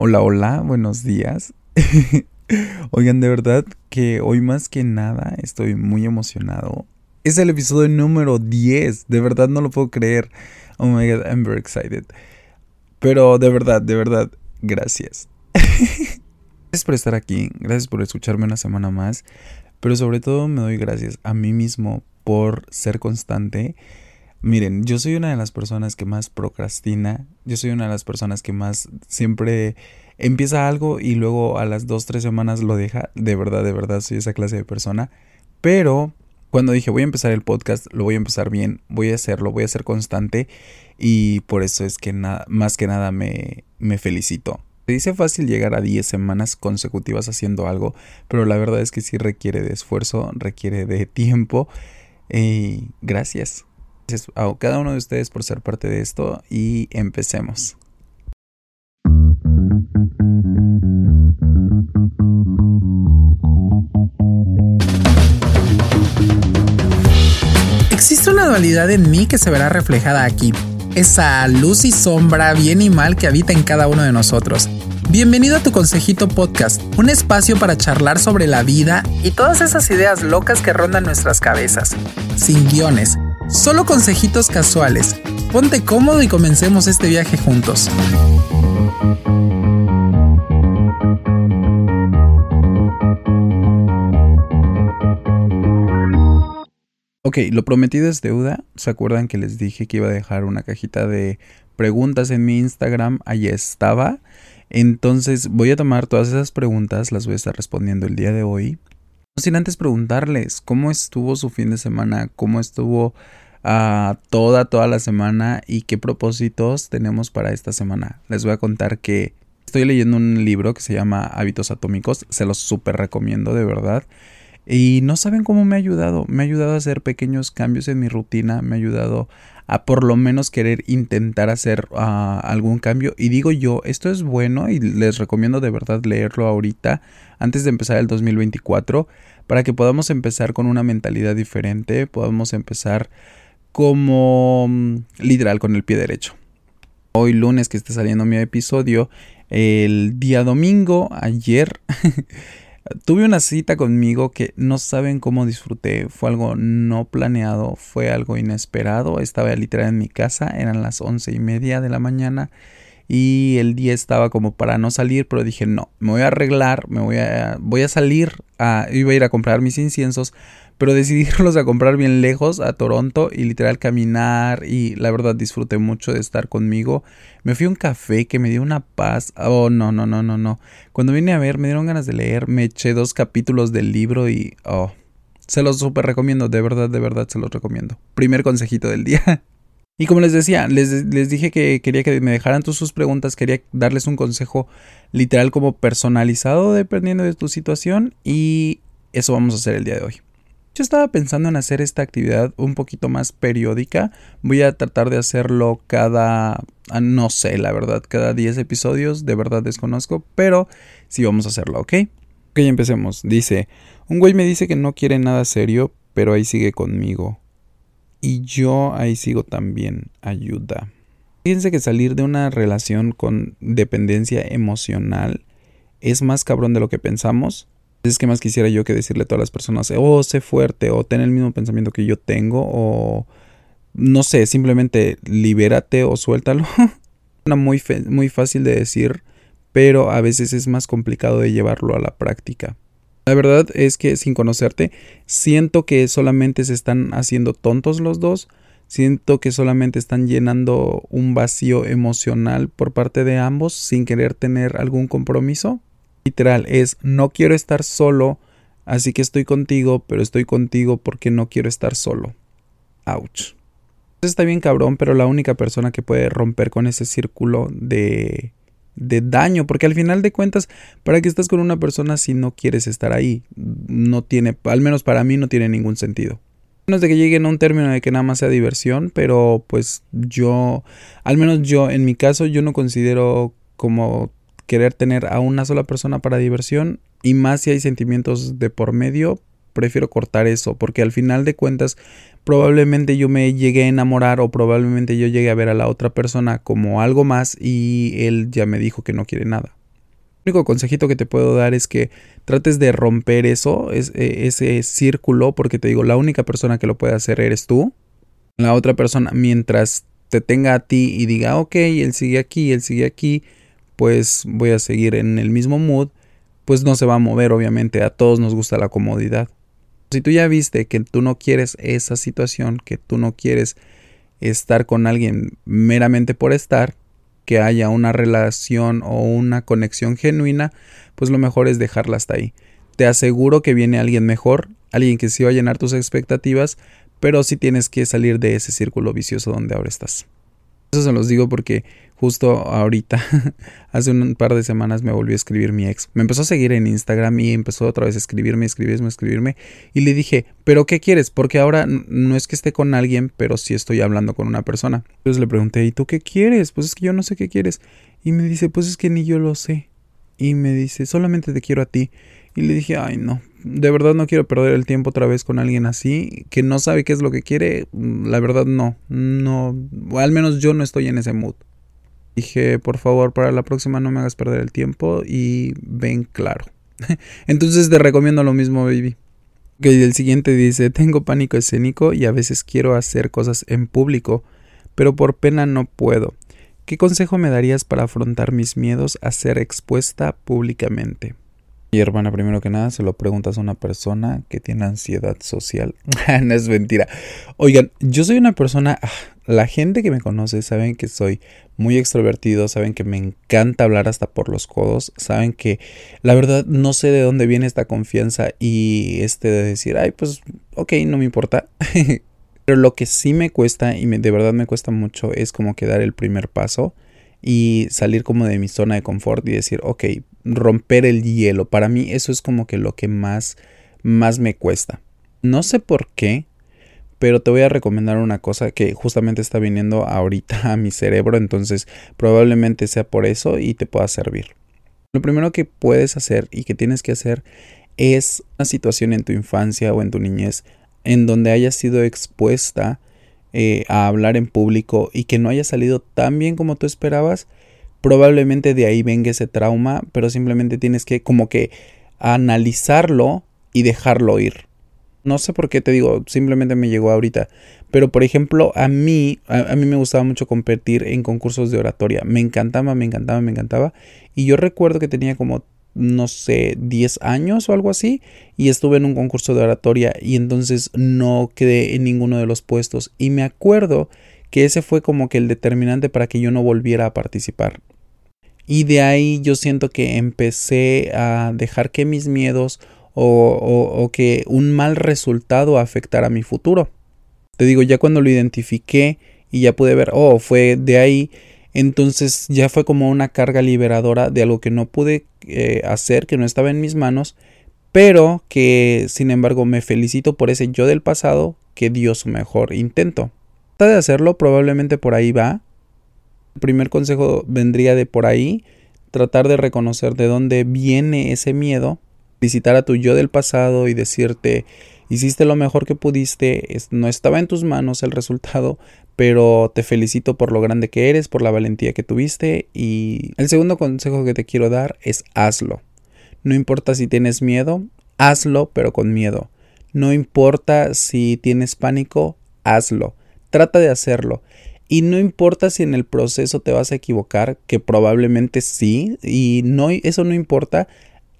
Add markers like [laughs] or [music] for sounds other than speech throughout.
Hola, hola, buenos días. [laughs] Oigan, de verdad que hoy más que nada estoy muy emocionado. Es el episodio número 10, de verdad no lo puedo creer. Oh my god, I'm very excited. Pero de verdad, de verdad, gracias. [laughs] gracias por estar aquí, gracias por escucharme una semana más, pero sobre todo me doy gracias a mí mismo por ser constante Miren, yo soy una de las personas que más procrastina, yo soy una de las personas que más siempre empieza algo y luego a las dos, tres semanas lo deja. De verdad, de verdad, soy esa clase de persona. Pero cuando dije voy a empezar el podcast, lo voy a empezar bien, voy a hacerlo, voy a ser constante y por eso es que más que nada me, me felicito. Se dice fácil llegar a 10 semanas consecutivas haciendo algo, pero la verdad es que sí requiere de esfuerzo, requiere de tiempo y gracias. Gracias a cada uno de ustedes por ser parte de esto y empecemos. Existe una dualidad en mí que se verá reflejada aquí. Esa luz y sombra, bien y mal que habita en cada uno de nosotros. Bienvenido a tu Consejito Podcast, un espacio para charlar sobre la vida y todas esas ideas locas que rondan nuestras cabezas. Sin guiones Solo consejitos casuales. Ponte cómodo y comencemos este viaje juntos. Ok, lo prometido es deuda. ¿Se acuerdan que les dije que iba a dejar una cajita de preguntas en mi Instagram? Allí estaba. Entonces voy a tomar todas esas preguntas, las voy a estar respondiendo el día de hoy sin antes preguntarles cómo estuvo su fin de semana, cómo estuvo ah, toda, toda la semana y qué propósitos tenemos para esta semana. Les voy a contar que estoy leyendo un libro que se llama Hábitos Atómicos, se los súper recomiendo de verdad. Y no saben cómo me ha ayudado, me ha ayudado a hacer pequeños cambios en mi rutina, me ha ayudado a por lo menos querer intentar hacer ah, algún cambio. Y digo yo, esto es bueno y les recomiendo de verdad leerlo ahorita, antes de empezar el 2024, para que podamos empezar con una mentalidad diferente, podamos empezar como mm, literal con el pie derecho. Hoy lunes que está saliendo mi episodio, el día domingo, ayer, [laughs] Tuve una cita conmigo que no saben cómo disfruté. Fue algo no planeado, fue algo inesperado. Estaba literal en mi casa, eran las once y media de la mañana y el día estaba como para no salir, pero dije no, me voy a arreglar, me voy a, voy a salir, a, iba a ir a comprar mis inciensos, pero decidí [laughs] irlos a comprar bien lejos a Toronto y literal caminar y la verdad disfruté mucho de estar conmigo. Me fui a un café que me dio una paz. Oh, no, no, no, no, no. Cuando vine a ver me dieron ganas de leer, me eché dos capítulos del libro y oh, se los súper recomiendo, de verdad, de verdad se los recomiendo. Primer consejito del día. [laughs] Y como les decía, les, les, dije que quería que me dejaran todas sus preguntas, quería darles un consejo literal como personalizado dependiendo de tu situación y eso vamos a hacer el día de hoy. Yo estaba pensando en hacer esta actividad un poquito más periódica. Voy a tratar de hacerlo cada, ah, no sé, la verdad, cada 10 episodios. De verdad desconozco, pero sí vamos a hacerlo, ¿ok? Ok, empecemos. Dice, un güey me dice que no quiere nada serio, pero ahí sigue conmigo. Y yo ahí sigo también. Ayuda. Fíjense que salir de una relación con dependencia emocional es más cabrón de lo que pensamos es que más quisiera yo que decirle a todas las personas, oh, sé fuerte, o ten el mismo pensamiento que yo tengo, o no sé, simplemente libérate o suéltalo. [laughs] Una muy, muy fácil de decir, pero a veces es más complicado de llevarlo a la práctica. La verdad es que sin conocerte, siento que solamente se están haciendo tontos los dos, siento que solamente están llenando un vacío emocional por parte de ambos sin querer tener algún compromiso literal es no quiero estar solo, así que estoy contigo, pero estoy contigo porque no quiero estar solo. Ouch. Está bien cabrón, pero la única persona que puede romper con ese círculo de de daño, porque al final de cuentas, ¿para qué estás con una persona si no quieres estar ahí? No tiene, al menos para mí no tiene ningún sentido. menos de que lleguen a un término de que nada más sea diversión, pero pues yo, al menos yo, en mi caso, yo no considero como querer tener a una sola persona para diversión y más si hay sentimientos de por medio, prefiero cortar eso porque al final de cuentas probablemente yo me llegué a enamorar o probablemente yo llegué a ver a la otra persona como algo más y él ya me dijo que no quiere nada. El único consejito que te puedo dar es que trates de romper eso, e, ese círculo, porque te digo, la única persona que lo puede hacer eres tú. La otra persona, mientras te tenga a ti y diga, ok, él sigue aquí, él sigue aquí, pues voy a seguir en el mismo mood, pues no se va a mover, obviamente, a todos nos gusta la comodidad. Si tú ya viste que tú no quieres esa situación, que tú no quieres estar con alguien meramente por estar, que haya una relación o una conexión genuina, pues lo mejor es dejarla hasta ahí. Te aseguro que viene alguien mejor, alguien que sí va a llenar tus expectativas, pero sí tienes que salir de ese círculo vicioso donde ahora estás. Eso se los digo porque justo ahorita, [laughs] hace un par de semanas me volvió a escribir mi ex. Me empezó a seguir en Instagram y empezó otra vez a escribirme, escribirme, escribirme. Y le dije, ¿pero qué quieres? Porque ahora no es que esté con alguien, pero sí estoy hablando con una persona. Entonces le pregunté, ¿y tú qué quieres? Pues es que yo no sé qué quieres. Y me dice, pues es que ni yo lo sé. Y me dice, solamente te quiero a ti. Y le dije, ay no, de verdad no quiero perder el tiempo otra vez con alguien así, que no sabe qué es lo que quiere. La verdad no, no, al menos yo no estoy en ese mood. Dije, por favor, para la próxima no me hagas perder el tiempo y ven claro. [laughs] Entonces te recomiendo lo mismo, baby. Que el siguiente dice, tengo pánico escénico y a veces quiero hacer cosas en público, pero por pena no puedo. ¿Qué consejo me darías para afrontar mis miedos a ser expuesta públicamente? Y hermana, primero que nada, se lo preguntas a una persona que tiene ansiedad social. [laughs] no es mentira. Oigan, yo soy una persona, ah, la gente que me conoce saben que soy muy extrovertido, saben que me encanta hablar hasta por los codos, saben que la verdad no sé de dónde viene esta confianza y este de decir, ay, pues, ok, no me importa. [laughs] Pero lo que sí me cuesta y de verdad me cuesta mucho es como que dar el primer paso y salir como de mi zona de confort y decir, ok, romper el hielo. Para mí eso es como que lo que más, más me cuesta. No sé por qué, pero te voy a recomendar una cosa que justamente está viniendo ahorita [laughs] a mi cerebro, entonces probablemente sea por eso y te pueda servir. Lo primero que puedes hacer y que tienes que hacer es una situación en tu infancia o en tu niñez en donde hayas sido expuesta eh, a hablar en público y que no haya salido tan bien como tú esperabas, probablemente de ahí venga ese trauma, pero simplemente tienes que como que analizarlo y dejarlo ir. No sé por qué te digo, simplemente me llegó ahorita. Pero por ejemplo, a mí, a, mí me gustaba mucho competir en concursos de oratoria. Me encantaba, me encantaba, me encantaba. Y yo recuerdo que tenía como no sé, 10 años o algo así, y estuve en un concurso de oratoria y entonces no quedé en ninguno de los puestos. Y me acuerdo que ese fue como que el determinante para que yo no volviera a participar. Y de ahí yo siento que empecé a dejar que mis miedos o, o que un mal resultado afectara mi futuro. Te digo, ya cuando lo identifiqué y ya pude ver, oh, fue de ahí entonces ya fue como una carga liberadora de algo que no pude eh, hacer, que no estaba en mis manos, pero que sin embargo me felicito por ese yo del pasado que dio su mejor intento. Trata de hacerlo, probablemente por ahí va. El primer consejo vendría de por ahí, tratar de reconocer de dónde viene ese miedo, visitar a tu yo del pasado y decirte, hiciste lo mejor que pudiste, no estaba en tus manos el resultado, pero te felicito por lo grande que eres, por la valentía que tuviste y el segundo consejo que te quiero dar es hazlo. No importa si tienes miedo, hazlo pero con miedo. No importa si tienes pánico, hazlo. Trata de hacerlo. Y no importa si en el proceso te vas a equivocar, que probablemente sí, y no, eso no importa.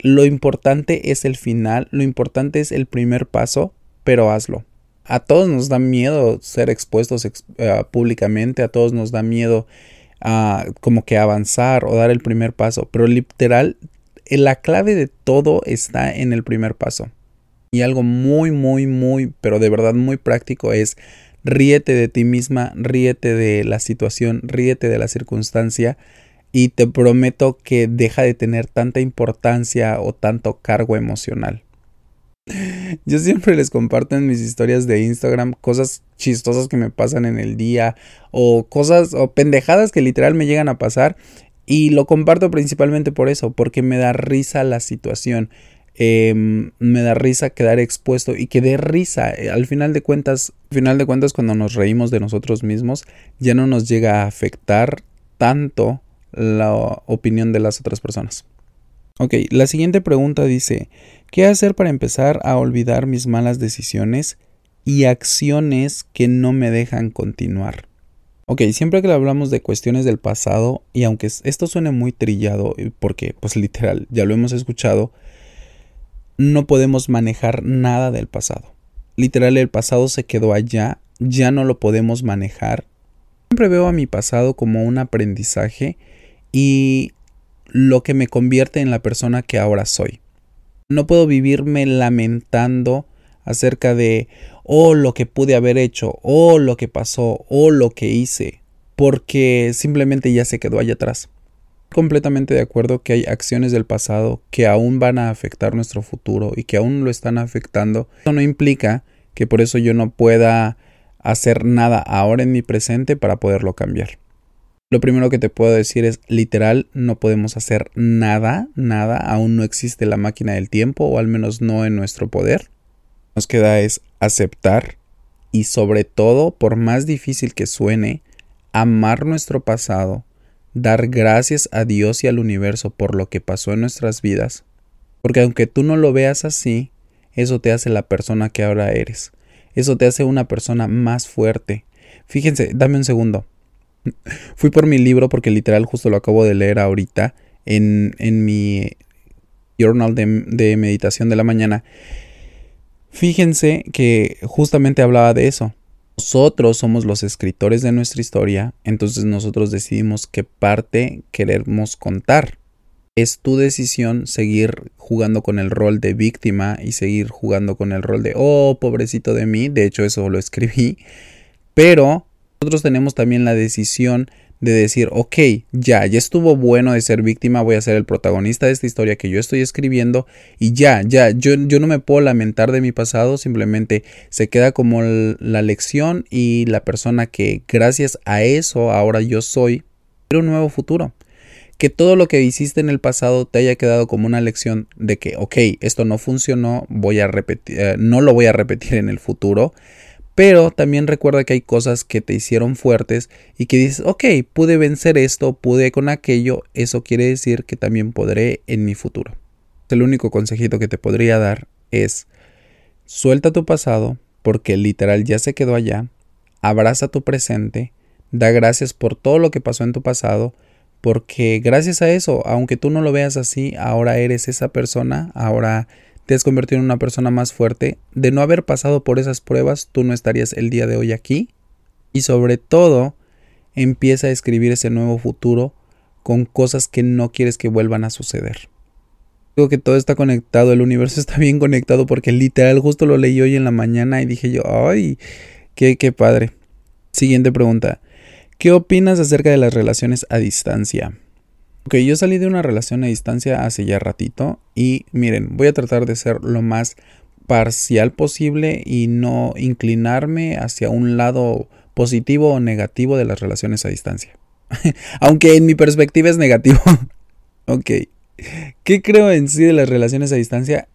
Lo importante es el final, lo importante es el primer paso, pero hazlo a todos nos da miedo ser expuestos eh, públicamente, a todos nos da miedo a como que avanzar o dar el primer paso, pero literal la clave de todo está en el primer paso. Y algo muy, muy, muy, pero de verdad muy práctico es ríete de ti misma, ríete de la situación, ríete de la circunstancia y te prometo que deja de tener tanta importancia o tanto cargo emocional. [laughs] Yo siempre les comparto en mis historias de Instagram cosas chistosas que me pasan en el día o cosas o pendejadas que literal me llegan a pasar y lo comparto principalmente por eso, porque me da risa la situación. Em, me da risa quedar expuesto y que dé risa. Al final de cuentas, al final de cuentas, cuando nos reímos de nosotros mismos, ya no nos llega a afectar tanto la opinión de las otras personas. Ok, la siguiente pregunta dice, ¿qué hacer para empezar a olvidar mis malas decisiones y acciones que no me dejan continuar? Ok, siempre que hablamos de cuestiones del pasado, y aunque esto suene muy trillado, porque pues literal, ya lo hemos escuchado, no podemos manejar nada del pasado. Literal, el pasado se quedó allá, ya no lo podemos manejar. Siempre veo a mi pasado como un aprendizaje y lo que me convierte en la persona que ahora soy. No puedo vivirme lamentando acerca de, o lo que pude haber hecho, o lo que pasó, o lo que hice, porque simplemente ya se quedó allá atrás. Completamente de acuerdo que hay acciones del pasado que aún van a afectar nuestro futuro y que aún lo están afectando. Eso no implica que por eso yo no pueda hacer nada ahora en mi presente para poderlo cambiar. Lo primero que te puedo decir es literal, no podemos hacer nada, nada, aún no existe la máquina del tiempo o al menos no en nuestro poder nos queda es aceptar y sobre todo, por más difícil que suene, amar nuestro pasado, dar gracias a Dios y al universo por lo que pasó en nuestras vidas, porque aunque tú no lo veas así, eso te hace la persona que ahora eres, eso te hace una persona más fuerte. Fíjense, dame un segundo. Fui por mi libro porque literal justo lo acabo de leer ahorita en, en mi journal de, de meditación de la mañana Fíjense que justamente hablaba de eso. Nosotros somos los escritores de nuestra historia, entonces nosotros decidimos qué parte queremos contar. Es tu decisión seguir jugando con el rol de víctima y seguir jugando con el rol de, oh, pobrecito de mí, de hecho eso lo escribí, pero nosotros tenemos también la decisión de decir, ok, ya, ya estuvo bueno de ser víctima, voy a ser el protagonista de esta historia que yo estoy escribiendo y ya, ya, yo, yo no me puedo lamentar de mi pasado, simplemente se queda como la lección y la persona que gracias a eso ahora yo soy, un nuevo futuro. Que todo lo que hiciste en el pasado te haya quedado como una lección de que, ok, esto no funcionó, voy a repetir, eh, no lo voy a repetir en el futuro pero también recuerda que hay cosas que te hicieron fuertes y que dices, ok, pude vencer esto, pude con aquello, eso quiere decir que también podré en mi futuro. El único consejito que te podría dar es, suelta tu pasado, porque literal ya se quedó allá, abraza tu presente, da gracias por todo lo que pasó en tu pasado, porque gracias a eso, aunque tú no lo veas así, ahora eres esa persona, ahora te has convertido en una persona más fuerte. De no haber pasado por esas pruebas, tú no estarías el día de hoy aquí. Y sobre todo, empieza a escribir ese nuevo futuro con cosas que no quieres que vuelvan a suceder. Digo que todo está conectado, el universo está bien conectado porque literal justo lo leí hoy en la mañana y dije yo, ay, qué, qué padre. Siguiente pregunta. ¿Qué opinas acerca de las relaciones a distancia? Ok, yo salí de una relación a distancia hace ya ratito y miren, voy a tratar de ser lo más parcial posible y no inclinarme hacia un lado positivo o negativo de las relaciones a distancia. [laughs] Aunque en mi perspectiva es negativo. [laughs] ok. ¿Qué creo en sí de las relaciones a distancia?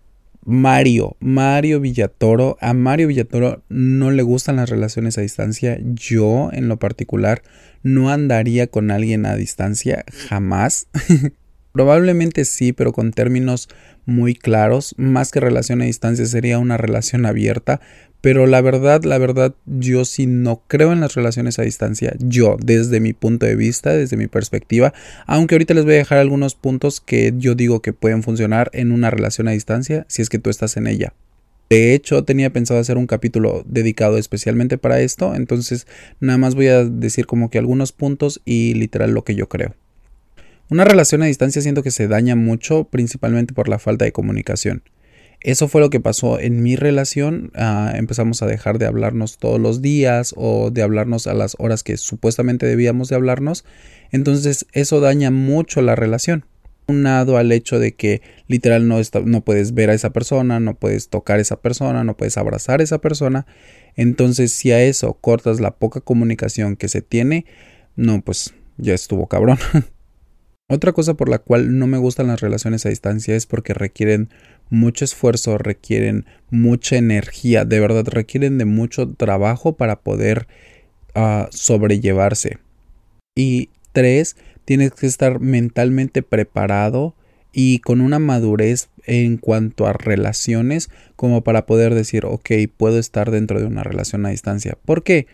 Mario, Mario Villatoro. A Mario Villatoro no le gustan las relaciones a distancia. Yo, en lo particular, no andaría con alguien a distancia, jamás. [laughs] Probablemente sí, pero con términos muy claros. Más que relación a distancia sería una relación abierta. Pero la verdad, la verdad, yo sí no creo en las relaciones a distancia. Yo, desde mi punto de vista, desde mi perspectiva. Aunque ahorita les voy a dejar algunos puntos que yo digo que pueden funcionar en una relación a distancia si es que tú estás en ella. De hecho, tenía pensado hacer un capítulo dedicado especialmente para esto, entonces nada más voy a decir como que algunos puntos y literal lo que yo creo. Una relación a distancia siento que se daña mucho, principalmente por la falta de comunicación. Eso fue lo que pasó en mi relación. Ah, empezamos a dejar de hablarnos todos los días o de hablarnos a las horas que supuestamente debíamos de hablarnos. Entonces eso daña mucho la relación unado al hecho de que literal no, no puedes ver a esa persona, no puedes tocar a esa persona, no puedes abrazar a esa persona. Entonces, si a eso cortas la poca comunicación que se tiene, no, pues ya estuvo cabrón. [laughs] Otra cosa por la cual no me gustan las relaciones a distancia es porque requieren mucho esfuerzo, requieren mucha energía, de verdad requieren de mucho trabajo para poder ah, sobrellevarse. Y tres, tienes que estar mentalmente preparado y con una madurez en cuanto a relaciones como para poder decir, ok, puedo estar dentro de una relación a distancia. ¿Por qué?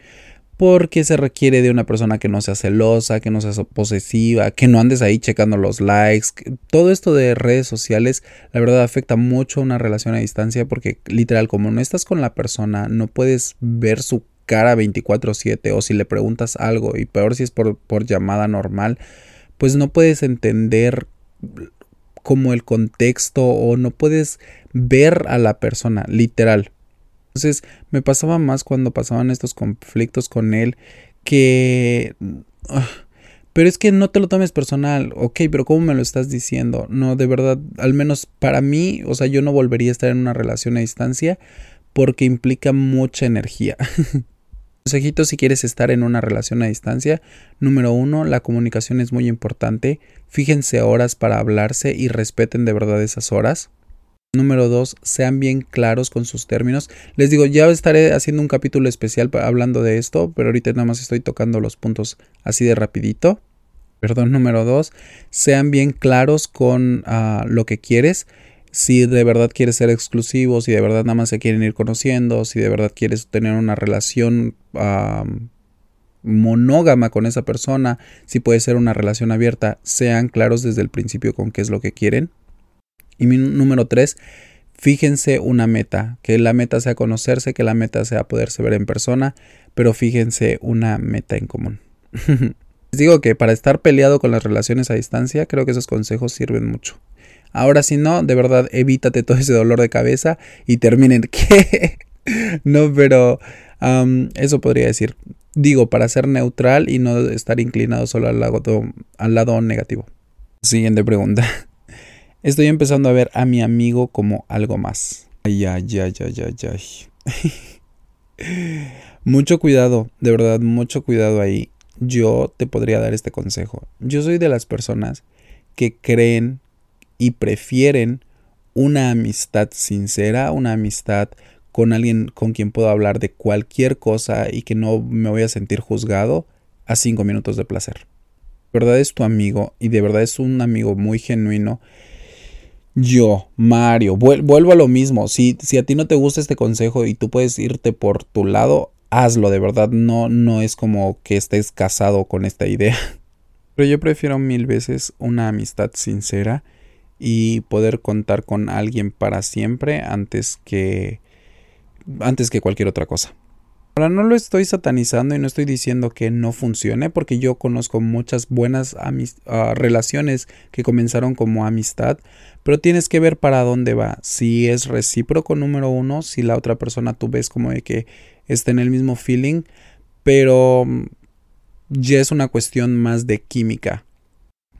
Porque se requiere de una persona que no sea celosa, que no sea posesiva, que no andes ahí checando los likes. Todo esto de redes sociales, la verdad, afecta mucho a una relación a distancia porque literal, como no estás con la persona, no puedes ver su cara 24/7 o si le preguntas algo y peor si es por, por llamada normal, pues no puedes entender como el contexto o no puedes ver a la persona, literal. Entonces me pasaba más cuando pasaban estos conflictos con él que... Ah, pero es que no te lo tomes personal, ok, pero ¿cómo me lo estás diciendo? No, de verdad, al menos para mí, o sea, yo no volvería a estar en una relación a distancia porque implica mucha energía. [laughs] Consejitos si quieres estar en una relación a distancia. Número uno, la comunicación es muy importante. Fíjense horas para hablarse y respeten de verdad esas horas. Número dos, sean bien claros con sus términos. Les digo, ya estaré haciendo un capítulo especial hablando de esto, pero ahorita nada más estoy tocando los puntos así de rapidito. Perdón, [laughs] número dos, sean bien claros con ah, lo que quieres si de verdad quieres ser exclusivo, si de verdad nada más se quieren ir conociendo, si de verdad quieres tener una relación monógama con esa persona, si puede ser una relación abierta, sean claros desde el principio con qué es lo que quieren. Y mi número tres, fíjense una meta, que la meta sea conocerse, que la meta sea poderse ver en persona, pero fíjense una meta en común. [laughs] Les digo que para estar peleado con las relaciones a distancia, creo que esos consejos sirven mucho. Ahora si no, de verdad, evítate todo ese dolor de cabeza y terminen. [laughs] ¿Qué? no, pero eso podría decir. Digo, para ser neutral y no estar inclinado solo al lado, al lado negativo. Siguiente pregunta. Estoy empezando a ver a mi amigo como algo más. Ay, ay, ay, ay, ay, ay. [laughs] mucho cuidado, de verdad, mucho cuidado ahí. Yo te podría dar este consejo. Yo soy de las personas que creen y prefieren una amistad sincera, una amistad con alguien con quien puedo hablar de cualquier cosa y que no me voy a sentir juzgado a cinco minutos de placer. De verdad es tu amigo y de verdad es un amigo muy genuino. Yo, Mario, vuelvo a lo mismo. Si, si a ti no te gusta este consejo y tú puedes irte por tu lado, hazlo, de verdad. No, no es como que estés casado con esta idea. [laughs] Pero yo prefiero mil veces una amistad sincera y poder contar con alguien para siempre antes que antes que cualquier otra cosa. Ahora no lo estoy satanizando y no estoy diciendo que no funcione porque yo conozco muchas buenas ah, relaciones que comenzaron como amistad, pero tienes que ver para dónde va. Si es recíproco número uno, si la otra persona tú ves como de que está en el mismo feeling, pero mm, ya es una cuestión más de química.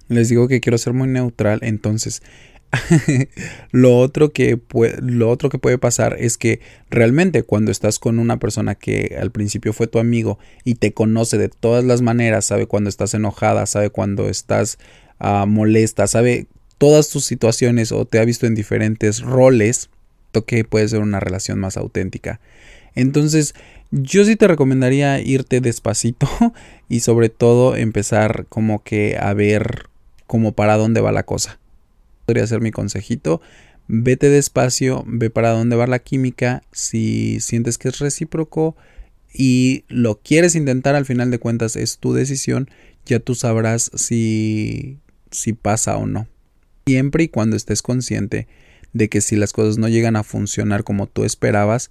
Les digo que quiero ser muy neutral, entonces [laughs] lo, otro que puede, lo otro que puede pasar es que realmente cuando estás con una persona que al principio fue tu amigo y te conoce de todas las maneras, sabe cuando estás enojada, sabe cuando estás ah, molesta, sabe todas tus situaciones o te ha visto en diferentes roles, que puede ser una relación más auténtica. Entonces, yo sí te recomendaría irte despacito [laughs] y sobre todo empezar como que a ver como para dónde va la cosa. Podría ser mi consejito. Vete despacio, ve para dónde va la química. Si sientes que es recíproco y lo quieres intentar, al final de cuentas es tu decisión. Ya tú sabrás si, si pasa o no. Siempre y cuando estés consciente de que si las cosas no llegan a funcionar como tú esperabas,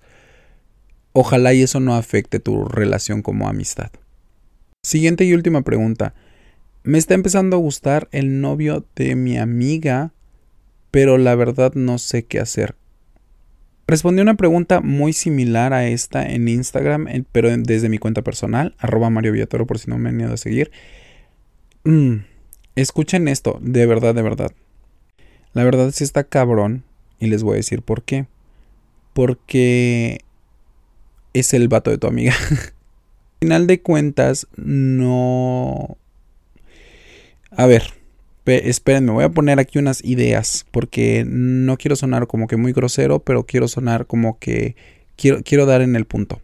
ojalá y eso no afecte tu relación como amistad. Siguiente y última pregunta. Me está empezando a gustar el novio de mi amiga, pero la verdad no sé qué hacer. Respondí una pregunta muy similar a esta en Instagram, pero desde mi cuenta personal, arroba Mario Villatoro por si no me han ido a seguir. Mm, escuchen esto, de verdad, de verdad. La verdad sí está cabrón y les voy a decir por qué. Porque es el vato de tu amiga. [laughs] Al final de cuentas, no a ver, espérenme, voy a poner aquí unas ideas porque no quiero sonar como que muy grosero, pero quiero sonar como que quiero, quiero dar en el punto.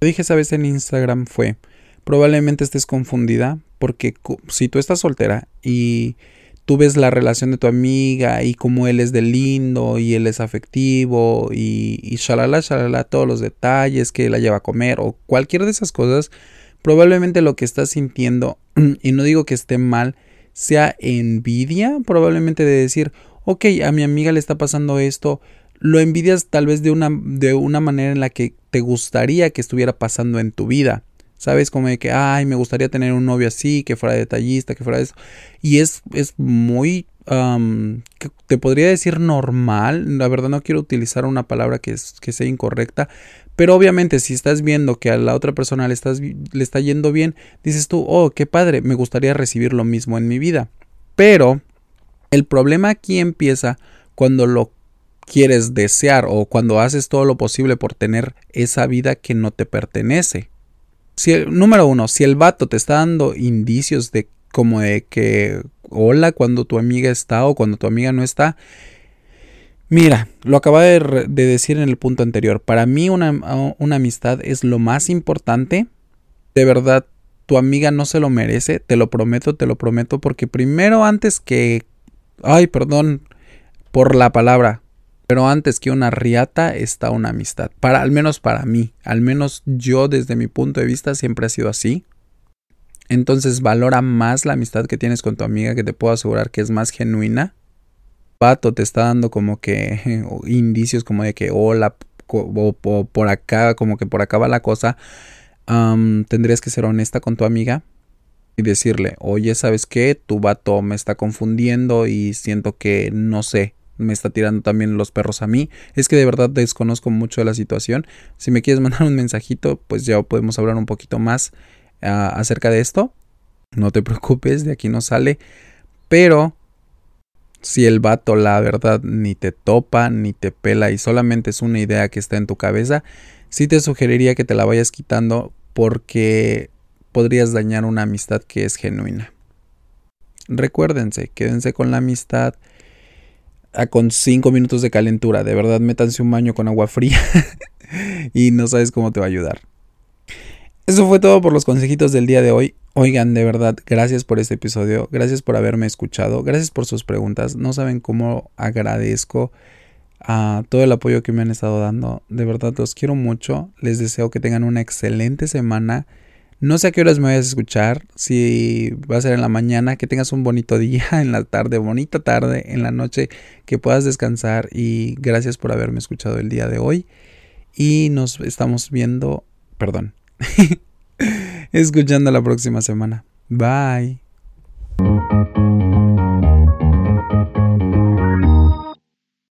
Lo dije esa vez en Instagram fue, probablemente estés confundida porque si tú estás soltera y tú ves la relación de tu amiga y cómo él es de lindo y él es afectivo y, y shalala, shalala, todos los detalles que la lleva a comer o cualquier de esas cosas, probablemente lo que estás sintiendo, [clears throat] y no digo que esté mal, sea envidia, probablemente de decir, ok, a mi amiga le está pasando esto, lo envidias tal vez de una, de una manera en la que te gustaría que estuviera pasando en tu vida. ¿Sabes? Como de que, ay, me gustaría tener un novio así, que fuera detallista, que fuera eso. Y es, es muy, te podría decir normal. La verdad no quiero utilizar una palabra que, es, que sea incorrecta. Pero obviamente si estás viendo que a la otra persona le, estás, le está yendo bien, dices tú, oh, qué padre, me gustaría recibir lo mismo en mi vida. Pero el problema aquí empieza cuando lo quieres desear o cuando haces todo lo posible por tener esa vida que no te pertenece. Si el, número uno, si el vato te está dando indicios de como de que hola cuando tu amiga está o cuando tu amiga no está, mira, lo acaba de, decir en el punto anterior, para mí una, una amistad es lo más importante, de verdad, tu amiga no se lo merece, te lo prometo, te lo prometo, porque primero antes que, ay, perdón por la palabra, pero antes que una riata está una amistad. Para, al menos para mí. Al menos yo desde mi punto de vista siempre ha sido así. Entonces valora más la amistad que tienes con tu amiga que te puedo asegurar que es más genuina. Pato te está dando como que [laughs] indicios como de que hola o, por acá, como que por acá va la cosa. tendrías que ser honesta con tu amiga y decirle, oye, ¿sabes qué? Tu vato me está confundiendo y siento que no sé, me está tirando también los perros a mí. Es que de verdad desconozco mucho de la situación. Si me quieres [laughs] mandar un mensajito, pues ya podemos hablar un poquito más ah, acerca de esto. No te preocupes, de aquí no sale. Pero si el vato la verdad ni te topa, ni te pela y solamente es una idea que está en tu cabeza, sí te sugeriría que te la vayas quitando porque podrías dañar una amistad que es genuina. Recuérdense, quédense con la amistad con 5 minutos de calentura. De verdad, métanse un baño con agua fría [laughs] y no sabes cómo te va a ayudar. Eso fue todo por los consejitos del día de hoy. Oigan, de verdad, gracias por este episodio, gracias por haberme escuchado, gracias por sus preguntas. No saben cómo agradezco a todo el apoyo que me han estado dando. De verdad, los quiero mucho. Les deseo que tengan una excelente semana. No sé a qué horas me vayas a escuchar, si va a ser en la mañana, que tengas un bonito día, [laughs] en la tarde, bonita tarde, en la noche, que puedas descansar y gracias por haberme escuchado el día de hoy. Y nos estamos viendo, perdón, [laughs] escuchando la próxima semana. Bye.